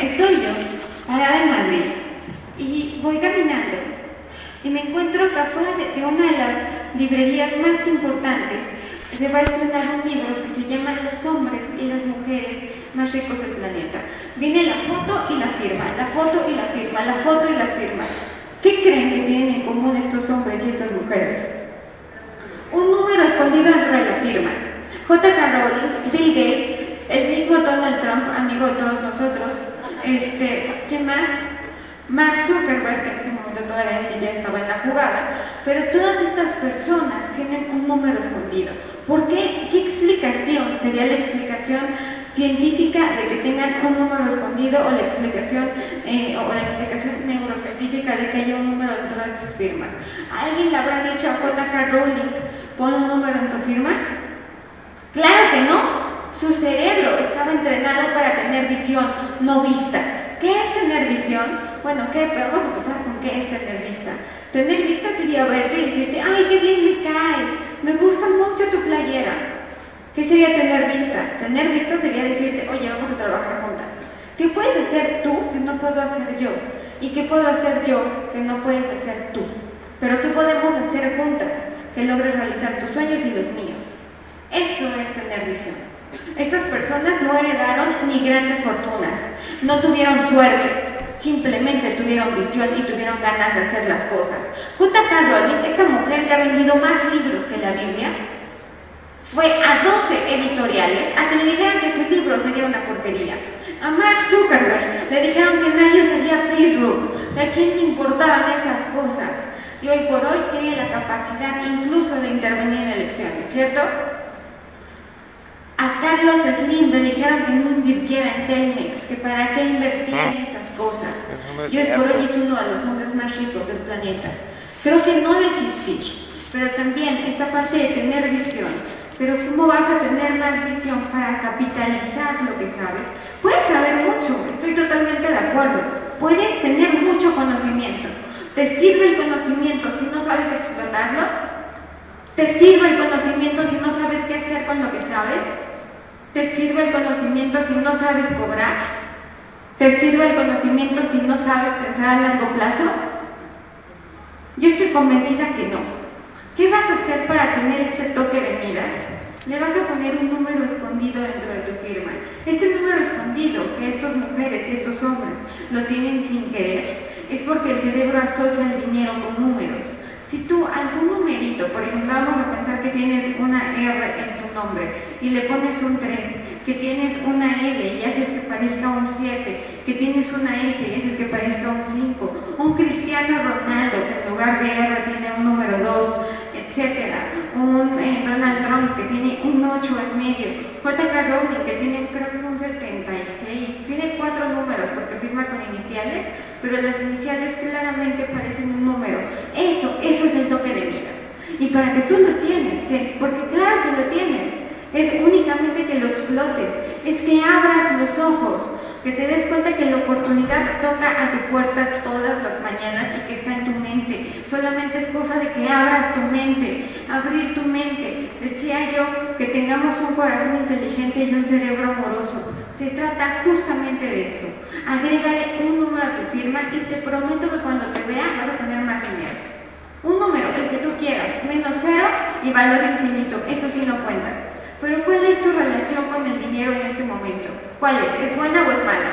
[SPEAKER 1] Estoy yo, parada en Madrid, y voy caminando, y me encuentro que afuera de, de una de las librerías más importantes se va a estrenar un libro que se llama Los hombres y las mujeres más ricos del planeta. Viene la foto y la firma, la foto y la firma, la foto y la firma. ¿Qué creen que tienen en común estos hombres y estas mujeres? Un número escondido dentro de la firma. J.K. Rowling, Bill Gates, el mismo Donald Trump, amigo de todos nosotros, este, ¿qué más? Mark Zuckerberg, que en ese momento todavía ni siquiera estaba en la jugada, pero todas estas personas tienen un número escondido. ¿Por qué? ¿Qué explicación sería la explicación científica de que tengan un número escondido o la explicación eh, o la explicación neurocientífica de que haya un número de estas firmas? ¿Alguien le habrá dicho a J.K. Rowling, pon un número en tu firma? Claro que no. Su cerebro estaba entrenado para tener visión, no vista. ¿Qué es tener visión? Bueno, ¿qué? Pero vamos a empezar con qué es tener vista. Tener vista sería verte y decirte, ay, qué bien me caes, me gusta mucho tu playera. ¿Qué sería tener vista? Tener vista sería decirte, oye, vamos a trabajar juntas. ¿Qué puedes hacer tú que no puedo hacer yo? ¿Y qué puedo hacer yo que no puedes hacer tú? Pero ¿qué podemos hacer juntas que logres realizar tus sueños y los míos? Eso es tener visión. Estas personas no heredaron ni grandes fortunas, no tuvieron suerte, simplemente tuvieron visión y tuvieron ganas de hacer las cosas. J.K. Rowling, esta mujer que ha vendido más libros que la Biblia, fue a 12 editoriales a que le dijeran que su libro sería una porquería. A Mark Zuckerberg le dijeron que nadie sería Facebook, a quién le importaban esas cosas. Y hoy por hoy tiene la capacidad incluso de intervenir en elecciones, ¿cierto? A Carlos Slim le dijeron que no invirtiera en Telmex, que para qué invertía en esas cosas.
[SPEAKER 2] No es
[SPEAKER 1] y hoy por hoy es uno de los hombres más ricos del planeta. Creo que no desistir, pero también esta parte de tener visión. Pero ¿cómo vas a tener más visión para capitalizar lo que sabes? Puedes saber mucho, estoy totalmente de acuerdo. Puedes tener mucho conocimiento. ¿Te sirve el conocimiento si no sabes explotarlo? ¿Te sirve el conocimiento si no sabes qué hacer con lo que sabes? ¿Te sirve el conocimiento si no sabes cobrar? ¿Te sirve el conocimiento si no sabes pensar a largo plazo? Yo estoy convencida que no. ¿Qué vas a hacer para tener este toque de miras? Le vas a poner un número escondido dentro de tu firma. Este número escondido que estas mujeres y estos hombres lo tienen sin querer es porque el cerebro asocia el dinero con números. Si tú algún numerito, por ejemplo, vamos a pensar que tienes una R en tu nombre y le pones un 3, que tienes una L y haces que parezca un 7, que tienes una S y haces que parezca un 5, un Cristiano Ronaldo que en lugar de R tiene un número 2, etcétera, un eh, Donald Trump que tiene un 8 en medio, J.K. Rowling que tiene creo que un 76, tiene cuatro números porque firma con iniciales, pero las iniciales claramente parecen un número. Eso, eso es el toque de miras. Y para que tú lo tienes, que- porque claro que lo tienes, es únicamente que lo explotes, es que abras los ojos, que te des cuenta que la oportunidad toca a tu puerta todas las mañanas y que está en tu mente. Solamente es cosa de que abras tu mente, abrir tu mente. Decía yo que tengamos un corazón inteligente y un cerebro amoroso. Se trata justamente de eso. Agrégale un número a tu firma y te prometo que cuando te vea vas a tener más dinero. Un número, el que tú quieras, menos cero y valor infinito. Eso sí no cuenta. Pero ¿cuál es tu relación con el dinero en este momento? ¿Cuál es? ¿Es buena o es mala?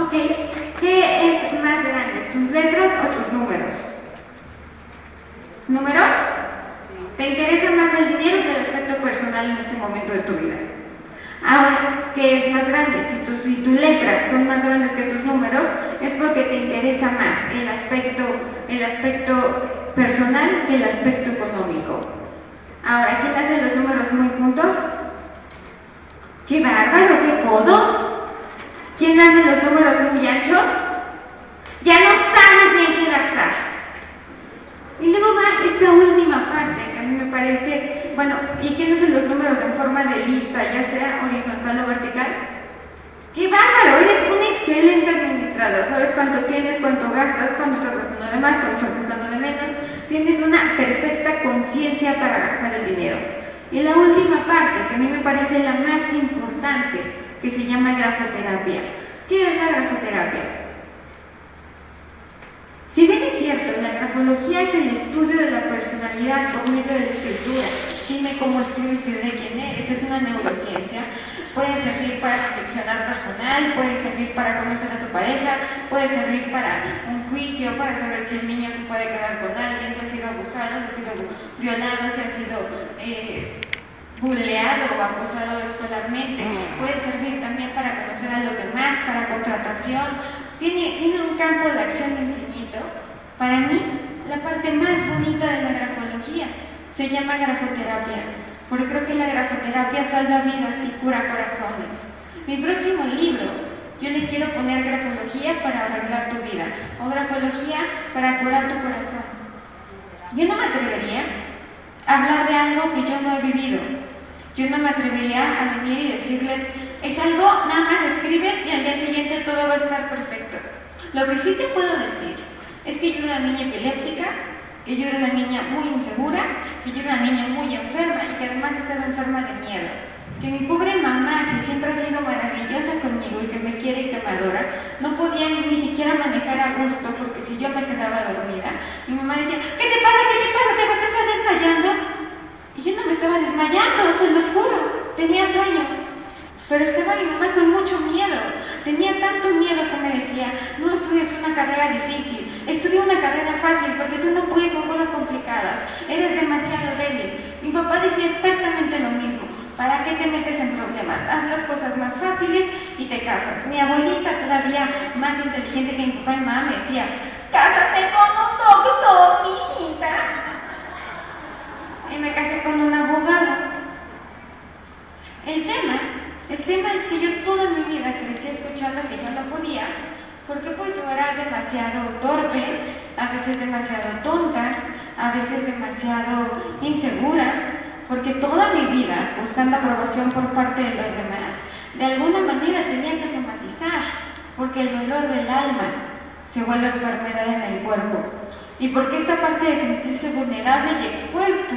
[SPEAKER 1] Ok, ¿qué es más grande, tus letras o tus números? ¿Números? ¿Te interesa más el dinero que el aspecto personal en este momento de tu vida? Ahora, ¿qué es más grande? Si tus letras son más grandes que tus números, es porque porque te interesa más el aspecto, el aspecto personal que el aspecto económico. Ahora, ¿quién hace los números muy juntos? ¡Qué bárbaro, qué codos! ¿Quién hace los números muy anchos? Ya no sabes bien qué gastar. Y luego va esta última parte que a mí me parece, bueno, ¿y quién hace los números en forma de lista, ya sea horizontal o vertical? ¡Qué bárbaro! Eres un excelente administrador. Sabes cuánto tienes, cuánto gastas, cuánto estás gastando de más, cuánto estás gastando de menos. Tienes una perfecta conciencia para gastar el dinero. Y la última parte, que a mí me parece la más importante, que se llama grafoterapia. ¿Qué es la grafoterapia? Si bien es cierto, la grafología es el estudio de la personalidad por medio de la escritura. Dime cómo escribes, escribiré quién eres. Es una neurociencia Puede servir para reflexionar personal, puede servir para conocer a tu pareja, puede servir para un juicio, para saber si el niño se puede quedar con alguien, si ha sido abusado, si ha sido violado, si ha sido eh, buleado o acusado escolarmente. Puede servir también para conocer a los demás, para contratación. Tiene, tiene un campo de acción. Para mí, la parte más bonita de la grafología se llama grafoterapia porque creo que la grafoterapia salva vidas y cura corazones. Mi próximo libro, yo le quiero poner grafología para arreglar tu vida o grafología para curar tu corazón. Yo no me atrevería a hablar de algo que yo no he vivido. Yo no me atrevería a venir y decirles, es algo, nada más escribes y al día siguiente todo va a estar perfecto. Lo que sí te puedo decir es que yo era una niña epiléptica que yo era una niña muy insegura, que yo era una niña muy enferma y que además estaba enferma de miedo. Que mi pobre mamá, que siempre ha sido maravillosa conmigo y que me quiere y que me adora, no podía ni siquiera manejar a gusto porque si yo me quedaba dormida, mi mamá decía, ¿qué te pasa? ¿Qué te pasa? ¿Te estás desmayando? Y yo no me estaba desmayando, se los juro, tenía sueño. Pero estaba mi mamá con mucho miedo. Tenía tanto miedo que me decía, no estudies una carrera difícil, estudia una carrera fácil porque tú no puedes con cosas complicadas, eres demasiado débil. Mi papá decía exactamente lo mismo. ¿Para qué te metes en problemas? Haz las cosas más fáciles y te casas. Mi abuelita, todavía más inteligente que mi papá y mamá, me decía, cásate con un doctor, hijita. Y me casé con un abogado. El tema el tema es que yo toda mi vida crecí escuchando que yo no podía, porque pues yo era demasiado torpe, a veces demasiado tonta, a veces demasiado insegura, porque toda mi vida, buscando aprobación por parte de los demás, de alguna manera tenía que somatizar, porque el dolor del alma se vuelve enfermedad en el cuerpo. Y porque esta parte de sentirse vulnerable y expuesto,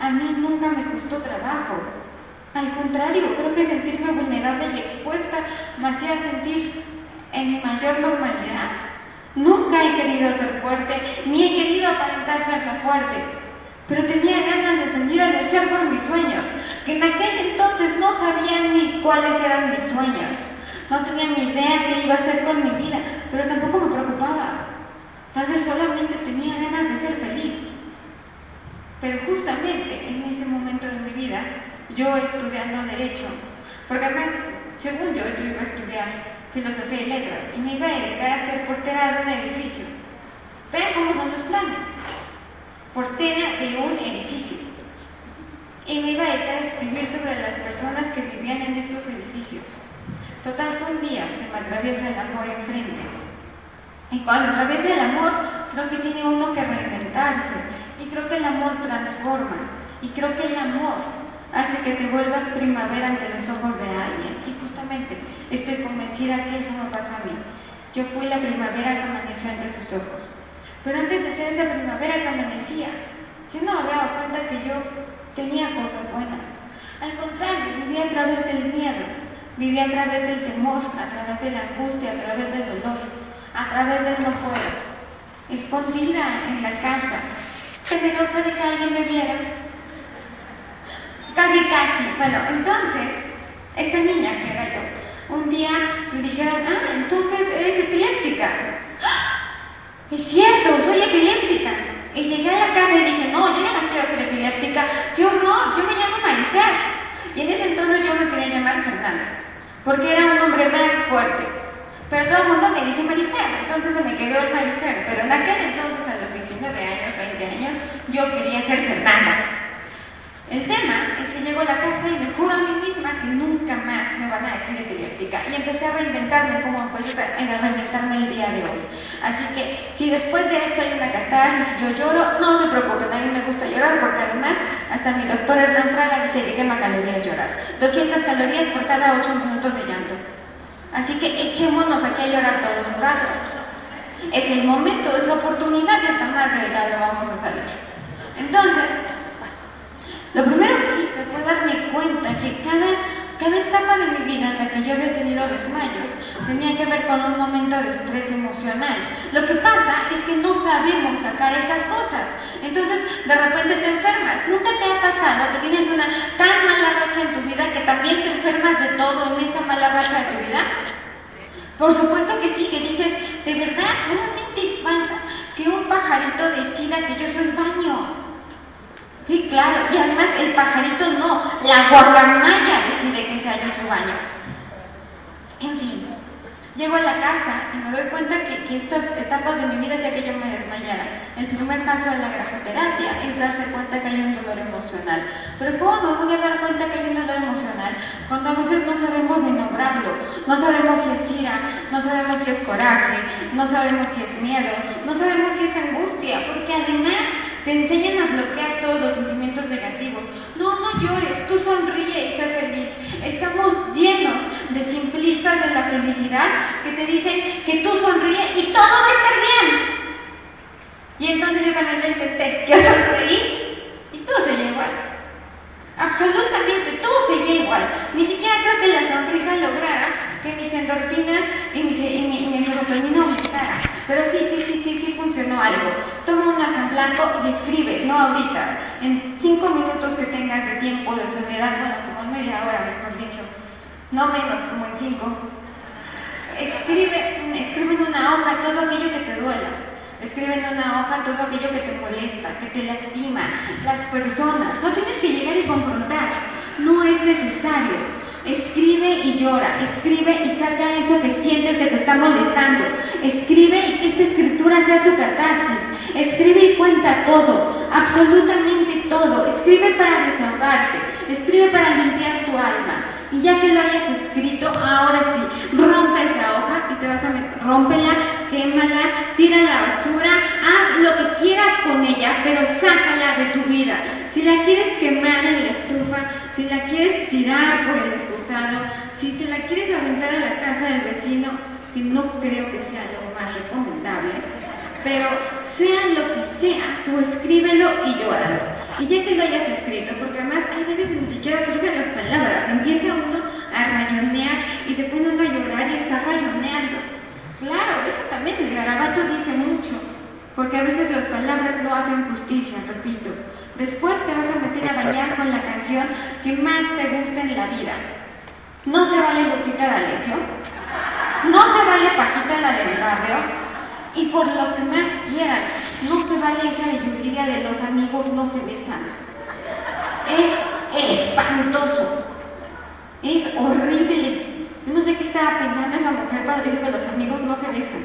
[SPEAKER 1] a mí nunca me costó trabajo. Al contrario, creo que sentirme vulnerable y expuesta me hacía sentir en mi mayor normalidad. Nunca he querido ser fuerte, ni he querido aparentar ser la fuerte, pero tenía ganas de salir a luchar por mis sueños, que en aquel entonces no sabía ni cuáles eran mis sueños. No tenía ni idea qué iba a hacer con mi vida, pero tampoco me preocupaba. Tal vez solamente tenía ganas de ser feliz. Pero justamente en ese momento de mi vida yo estudiando Derecho, porque además, según yo, yo iba a estudiar Filosofía y Letras y me iba a dedicar a ser portera de un edificio. Vean cómo son los planes. Portera de un edificio. Y me iba a dedicar a escribir sobre las personas que vivían en estos edificios. Total que un día se me atraviesa el amor enfrente. Y cuando atraviesa el amor, creo que tiene uno que reinventarse. Y creo que el amor transforma. Y creo que el amor hace que te vuelvas primavera ante los ojos. Estoy convencida que eso me pasó a mí. Yo fui la primavera que amaneció ante sus ojos. Pero antes de ser esa primavera que amanecía, yo no había dado cuenta que yo tenía cosas buenas. Al contrario, vivía a través del miedo, vivía a través del temor, a través de la angustia, a través del dolor, a través del no poder, escondida en la casa, temerosa de que alguien me viera, Casi, casi. Bueno, entonces, esta niña que era yo, un día me dijeron, ah, entonces eres epiléptica. ¡Ah! Es cierto, soy epiléptica. Y llegué a la casa y dije, no, yo ya no quiero ser epiléptica. ¡Qué horror! Yo me llamo Marifer. Y en ese entonces yo me quería llamar Fernanda, porque era un hombre más fuerte. Pero todo el mundo me dice Marifer, entonces se me quedó el Marifer. Pero en aquel entonces, a los 19 años, 20 años, yo quería ser Fernanda. El tema es que llego a la casa y me juro a mí misma que nunca más me van a decir epiléptica. Y empecé a reinventarme como pues, a reinventarme el día de hoy. Así que si después de esto hay una catarsis y yo lloro, no se preocupen, a mí me gusta llorar porque además hasta mi doctor Hernán Fraga dice que quema calorías llorar. 200 calorías por cada 8 minutos de llanto. Así que echémonos aquí a llorar todos un rato. Es el momento, es la oportunidad de estar más delgado vamos a salir. Entonces, lo primero que hice fue darme cuenta que cada, cada etapa de mi vida en la que yo había tenido desmayos tenía que ver con un momento de estrés emocional. Lo que pasa es que no sabemos sacar esas cosas. Entonces, de repente te enfermas. ¿Nunca te ha pasado que tienes una tan mala racha en tu vida que también te enfermas de todo en esa mala racha de tu vida? Por supuesto que sí, que dices, de verdad, solamente falta que un pajarito decida que yo soy baño. Sí, claro, y además el pajarito no, la guacamaya decide que sea yo su baño. En fin, Llego a la casa y me doy cuenta que, estas etapas de mi vida hacía que yo me desmayara. El primer paso de la grafoterapia es darse cuenta que hay un dolor emocional. Pero ¿cómo me voy a dar cuenta que hay un dolor emocional? Cuando a veces no sabemos ni nombrarlo, no sabemos si es ira, no sabemos si es coraje, no sabemos si es miedo, no sabemos si es angustia, porque además te enseñan a bloquear todos los sentimientos negativos. No, no llores, tú sonríe y sé feliz. Estamos llenos de simplistas de la felicidad que te dicen que tú sonríe y todo va a estar bien. Y entonces yo también intenté, yo sonreí y todo se igual. Absolutamente todo seguía igual. Ni siquiera creo que la sonrisa lograra que mis endorfinas y mi, y y mi serotonina aumentara. Pero sí, sí, sí, sí, sí funcionó algo. Toma un en blanco y escribe, no ahorita, en cinco minutos que tengas de tiempo de soledad, bueno, como media hora, mejor dicho, no menos, como en cinco. Escribe, escribe en una hoja todo aquello que te duela. Escribe en una hoja todo aquello que te molesta, que te lastima, las personas. No tienes que llegar y confrontar. No es necesario. Escribe y llora, escribe y saca eso que sientes que te está molestando. Escribe y que esta escritura sea tu catarsis. Escribe y cuenta todo, absolutamente todo. Escribe para desahogarte, escribe para limpiar tu alma. Y ya que lo hayas escrito, ahora sí, rompe esa hoja y te vas a meter, rómpela, quémala, tira la basura, haz lo que quieras con ella, pero sácala de tu vida. Si la quieres quemar en la estufa, si la quieres tirar por el si se la quieres aventar a la casa del vecino, que no creo que sea lo más recomendable, pero sea lo que sea, tú escríbelo y llóralo. Y ya que lo hayas escrito, porque además hay veces ni siquiera surgen las palabras, empieza uno a rayonear y se pone uno a llorar y está rayoneando. Claro, eso también el garabato dice mucho, porque a veces las palabras no hacen justicia, repito. Después te vas a meter a bañar con la canción que más te gusta en la vida. No se vale Lupita D'Alessio, no se vale Paquita la del barrio, y por lo que más quieran, no se vale esa de de los amigos no se besan. Es espantoso, es horrible. no sé qué estaba pensando esa mujer cuando dijo que los amigos no se besan.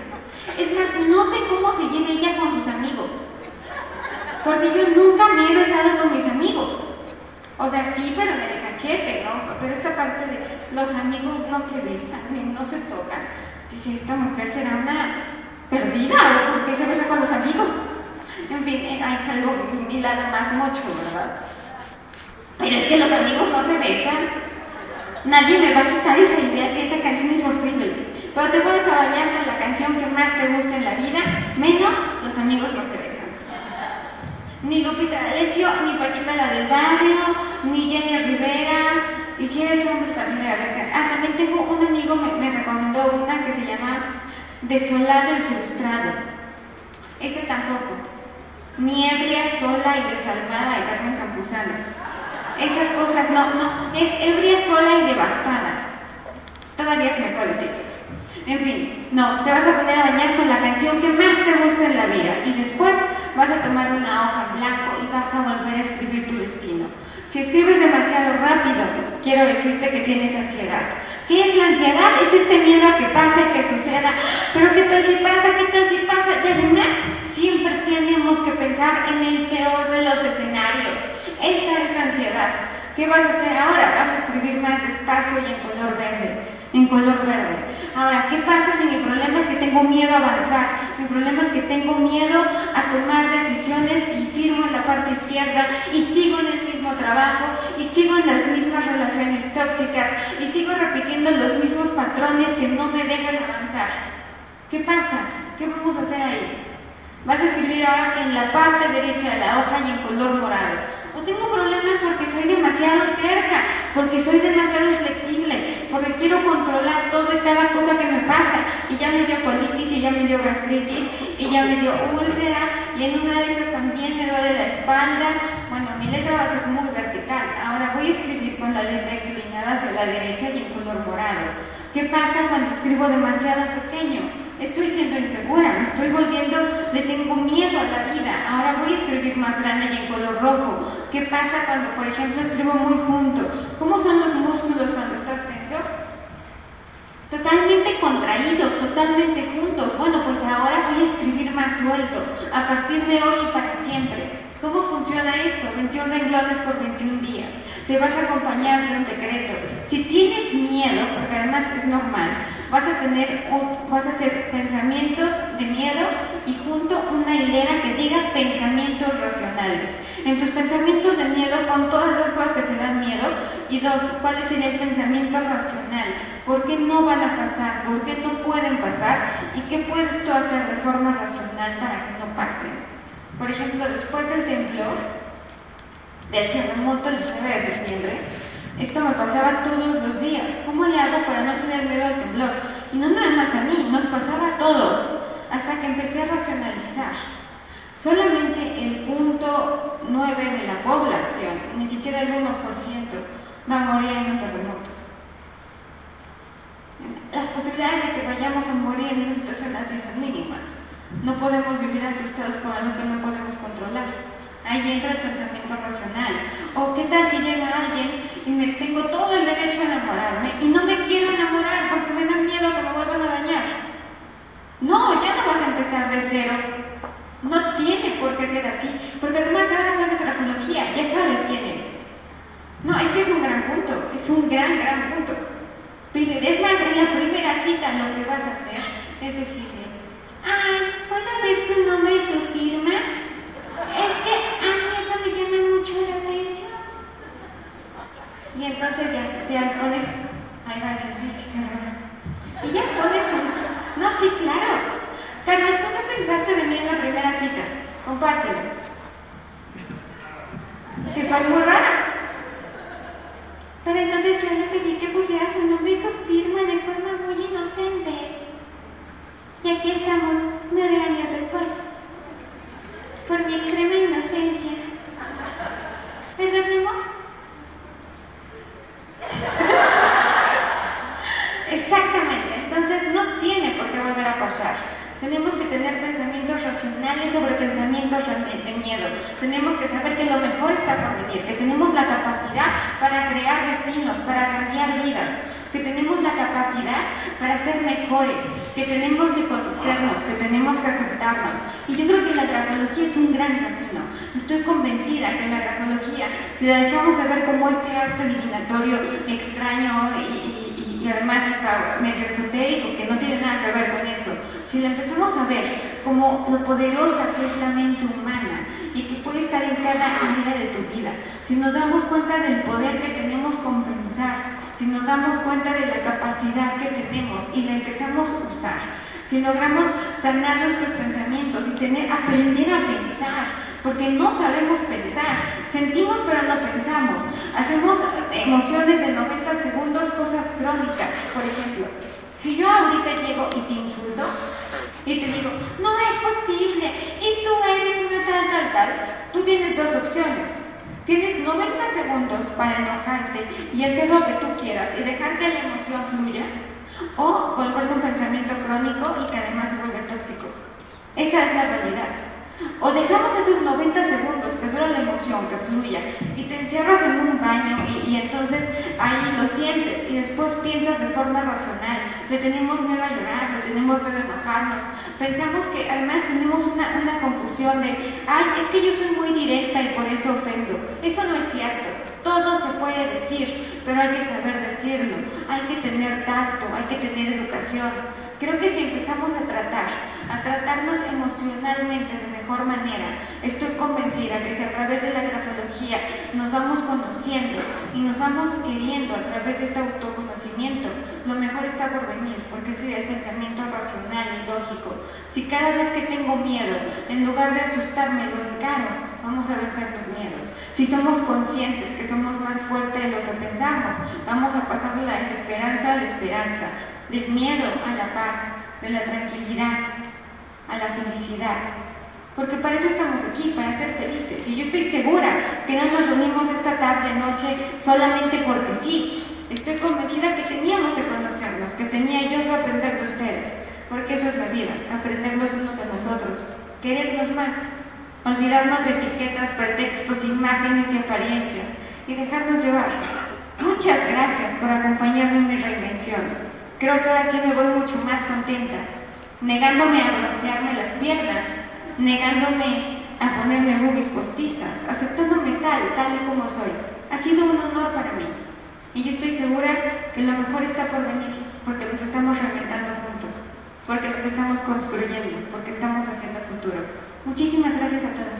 [SPEAKER 1] Es más, no sé cómo se llena ella con sus amigos. Porque yo nunca me he besado con mis amigos. O sea, sí, pero de cachete, ¿no? Pero esta parte de los amigos no se besan, no se tocan. Dice, esta mujer será una perdida, ¿o por qué se besa con los amigos? En fin, eh, hay algo, mi lado más mocho, ¿verdad? Pero es que los amigos no se besan. Nadie me va a quitar esa idea que esta canción es horrible. Pero te puedes a bañar con la canción que más te gusta en la vida, menos los amigos no se besan. Ni Lupita D'Alessio, ni Paquita la del barrio, ni Jenny Rivera. Y si eres hombre también la Ah, también tengo un amigo, me, me recomendó una que se llama Desolado y Frustrado. Este tampoco. Ni ebria, sola y desalmada de Carmen Campuzano. Esas cosas no, no. Es ebria, sola y devastada. Todavía es mejor el título. En fin, no, te vas a poner a bañar con la canción que más te gusta en la vida y después vas a tomar una hoja en blanco y vas a volver a escribir tu. Si escribes demasiado rápido, quiero decirte que tienes ansiedad. ¿Qué es la ansiedad? Es este miedo a que pase, que suceda. Pero ¿qué tal si pasa? ¿Qué tal si pasa? Y además, siempre tenemos que pensar en el peor de los escenarios. Esa es la ansiedad. ¿Qué vas a hacer ahora? Vas a escribir más despacio y en color verde en color verde. Ahora, ¿qué pasa si mi problema es que tengo miedo a avanzar? Mi problema es que tengo miedo a tomar decisiones y firmo en la parte izquierda y sigo en el mismo trabajo y sigo en las mismas relaciones tóxicas y sigo repitiendo los mismos patrones que no me dejan avanzar. ¿Qué pasa? ¿Qué vamos a hacer ahí? Vas a escribir ahora en la parte derecha de la hoja y en color morado. O tengo problemas porque soy demasiado terca, porque soy demasiado flexible, porque quiero controlar todo y cada cosa que me pasa. Y ya me dio colitis, y ya me dio gastritis, y ya me dio úlcera, y en una de esas también me duele la espalda. Bueno, mi letra va a ser muy vertical. Ahora voy a escribir con la letra inclinada hacia la derecha y en color morado. ¿Qué pasa cuando escribo demasiado pequeño? Estoy siendo insegura, me estoy volviendo, le tengo miedo a la vida. Ahora voy a escribir más grande y en color rojo. ¿Qué pasa cuando, por ejemplo, escribo muy junto? ¿Cómo son los músculos cuando? Totalmente contraídos, totalmente juntos. Bueno, pues ahora voy a escribir más suelto, a partir de hoy y para siempre. ¿Cómo funciona esto? 21 renglones por 21 días. Te vas a acompañar de un decreto. Si tienes miedo, porque además es normal, vas a tener, vas a hacer pensamientos de miedo y junto una hilera que diga pensamientos racionales. En tus pensamientos de miedo, con todas las cosas que te dan miedo, y dos, ¿cuál es el pensamiento racional? ¿Por qué no van a pasar? ¿Por qué no pueden pasar? ¿Y qué puedes tú hacer de forma racional para que no pasen? Por ejemplo, después del temblor, del terremoto del 9 de septiembre, esto me pasaba todos los días. ¿Cómo le hago para no tener miedo al temblor? Y no nada más a mí, nos pasaba a todos, hasta que empecé a racionalizar. Solamente el punto 9 de la población, ni siquiera el 1%, va a morir en un terremoto. Las posibilidades de que vayamos a morir en una situación así son mínimas. No podemos vivir asustados por algo que no podemos controlar. Ahí entra el pensamiento racional. O qué tal si llega alguien y me tengo todo el derecho a enamorarme y no me quiero enamorar porque me da miedo que me vuelvan a dañar. No, ya no vas a empezar de cero. No tiene por qué ser así, porque además ahora sabes grafología, ya sabes quién es. No, es que es un gran punto, es un gran, gran punto. Es más, en la primera cita lo que vas a hacer es decirle, ay, ¿puedo ver tu nombre y tu firma? Entonces ya, ya pone, ahí va a ser Y ya pones un, no, sí, claro. Carlos, ¿tú qué pensaste de mí en la primera cita? Compártelo. Que soy muy rara. Pero entonces yo le pedí que pusiera su nombre y su firma de forma muy inocente. Y aquí estamos, nueve años después por mi extrema inocencia. ¿Verdad, amor? Exactamente, entonces no tiene por qué volver a pasar. Tenemos que tener pensamientos racionales sobre pensamientos de miedo. Tenemos que saber que lo mejor está por venir, que tenemos la capacidad para crear destinos, para cambiar vidas, que tenemos la capacidad para ser mejores, que tenemos que conocernos, que tenemos que aceptarnos. Y yo creo que la grafología es un gran camino. Estoy convencida que la grafología, si la dejamos de ver como este arte divinatorio extraño y, además medio esotérico, no tiene nada que ver con eso, si la empezamos a ver como lo poderosa que es la mente humana y que puede estar en cada área de tu vida, si nos damos cuenta del poder que tenemos con pensar, si nos damos cuenta de la capacidad que tenemos y la empezamos a usar, si logramos sanar nuestros pensamientos y aprender a pensar, porque no sabemos pensar, sentimos pero no pensamos, hacemos emociones de 90 segundos, cosas crónicas, por ejemplo. Si yo ahorita llego y te insulto y te digo, no es posible, y tú eres una tal, tal, tal, tú tienes dos opciones Tienes 90 segundos para enojarte y hacer lo que tú quieras y dejar que la emoción fluya o volver un pensamiento crónico y que además vuelve tóxico. Esa es la realidad. O dejamos esos 90 segundos que dura la emoción, que fluya, y te encierras en un baño y, entonces ahí lo sientes y después piensas de forma racional. Le tenemos miedo a llorar, le tenemos miedo a enojarnos. Pensamos que además tenemos una, una confusión de, ay, es que yo soy muy directa y por eso ofendo. Eso no es cierto. Todo se puede decir, pero hay que saber decirlo. Hay que tener tacto, hay que tener educación. Creo que si empezamos a tratar, a tratarnos emocionalmente de mejor manera, estoy convencida que si a través de la grafología nos vamos conociendo y nos vamos queriendo a través de este autoconocimiento, lo mejor está por venir, porque si el pensamiento racional y lógico. Si cada vez que tengo miedo, en lugar de asustarme, lo encaro, vamos a vencer los miedos. Si somos conscientes que somos más fuertes de lo que pensamos, vamos a pasar de la desesperanza a la esperanza del miedo a la paz, de la tranquilidad, a la felicidad. Porque para eso estamos aquí, para ser felices. Y yo estoy segura que no nos reunimos esta tarde, noche, solamente porque sí. Estoy convencida que teníamos que conocernos, que tenía yo que aprender de ustedes. Porque eso es la vida, aprender los unos de nosotros, querernos más, olvidarnos de etiquetas, pretextos, imágenes y apariencias y dejarnos llevar. Muchas gracias por acompañarme en mi reinvención. Creo que ahora sí me voy mucho más contenta, negándome a broncearme las piernas, negándome a ponerme boobies postizas, aceptándome tal, tal y como soy. Ha sido un honor para mí. Y yo estoy segura que lo mejor está por venir, porque nos estamos reinventando juntos, porque nos estamos construyendo, porque estamos haciendo futuro. Muchísimas gracias a todos.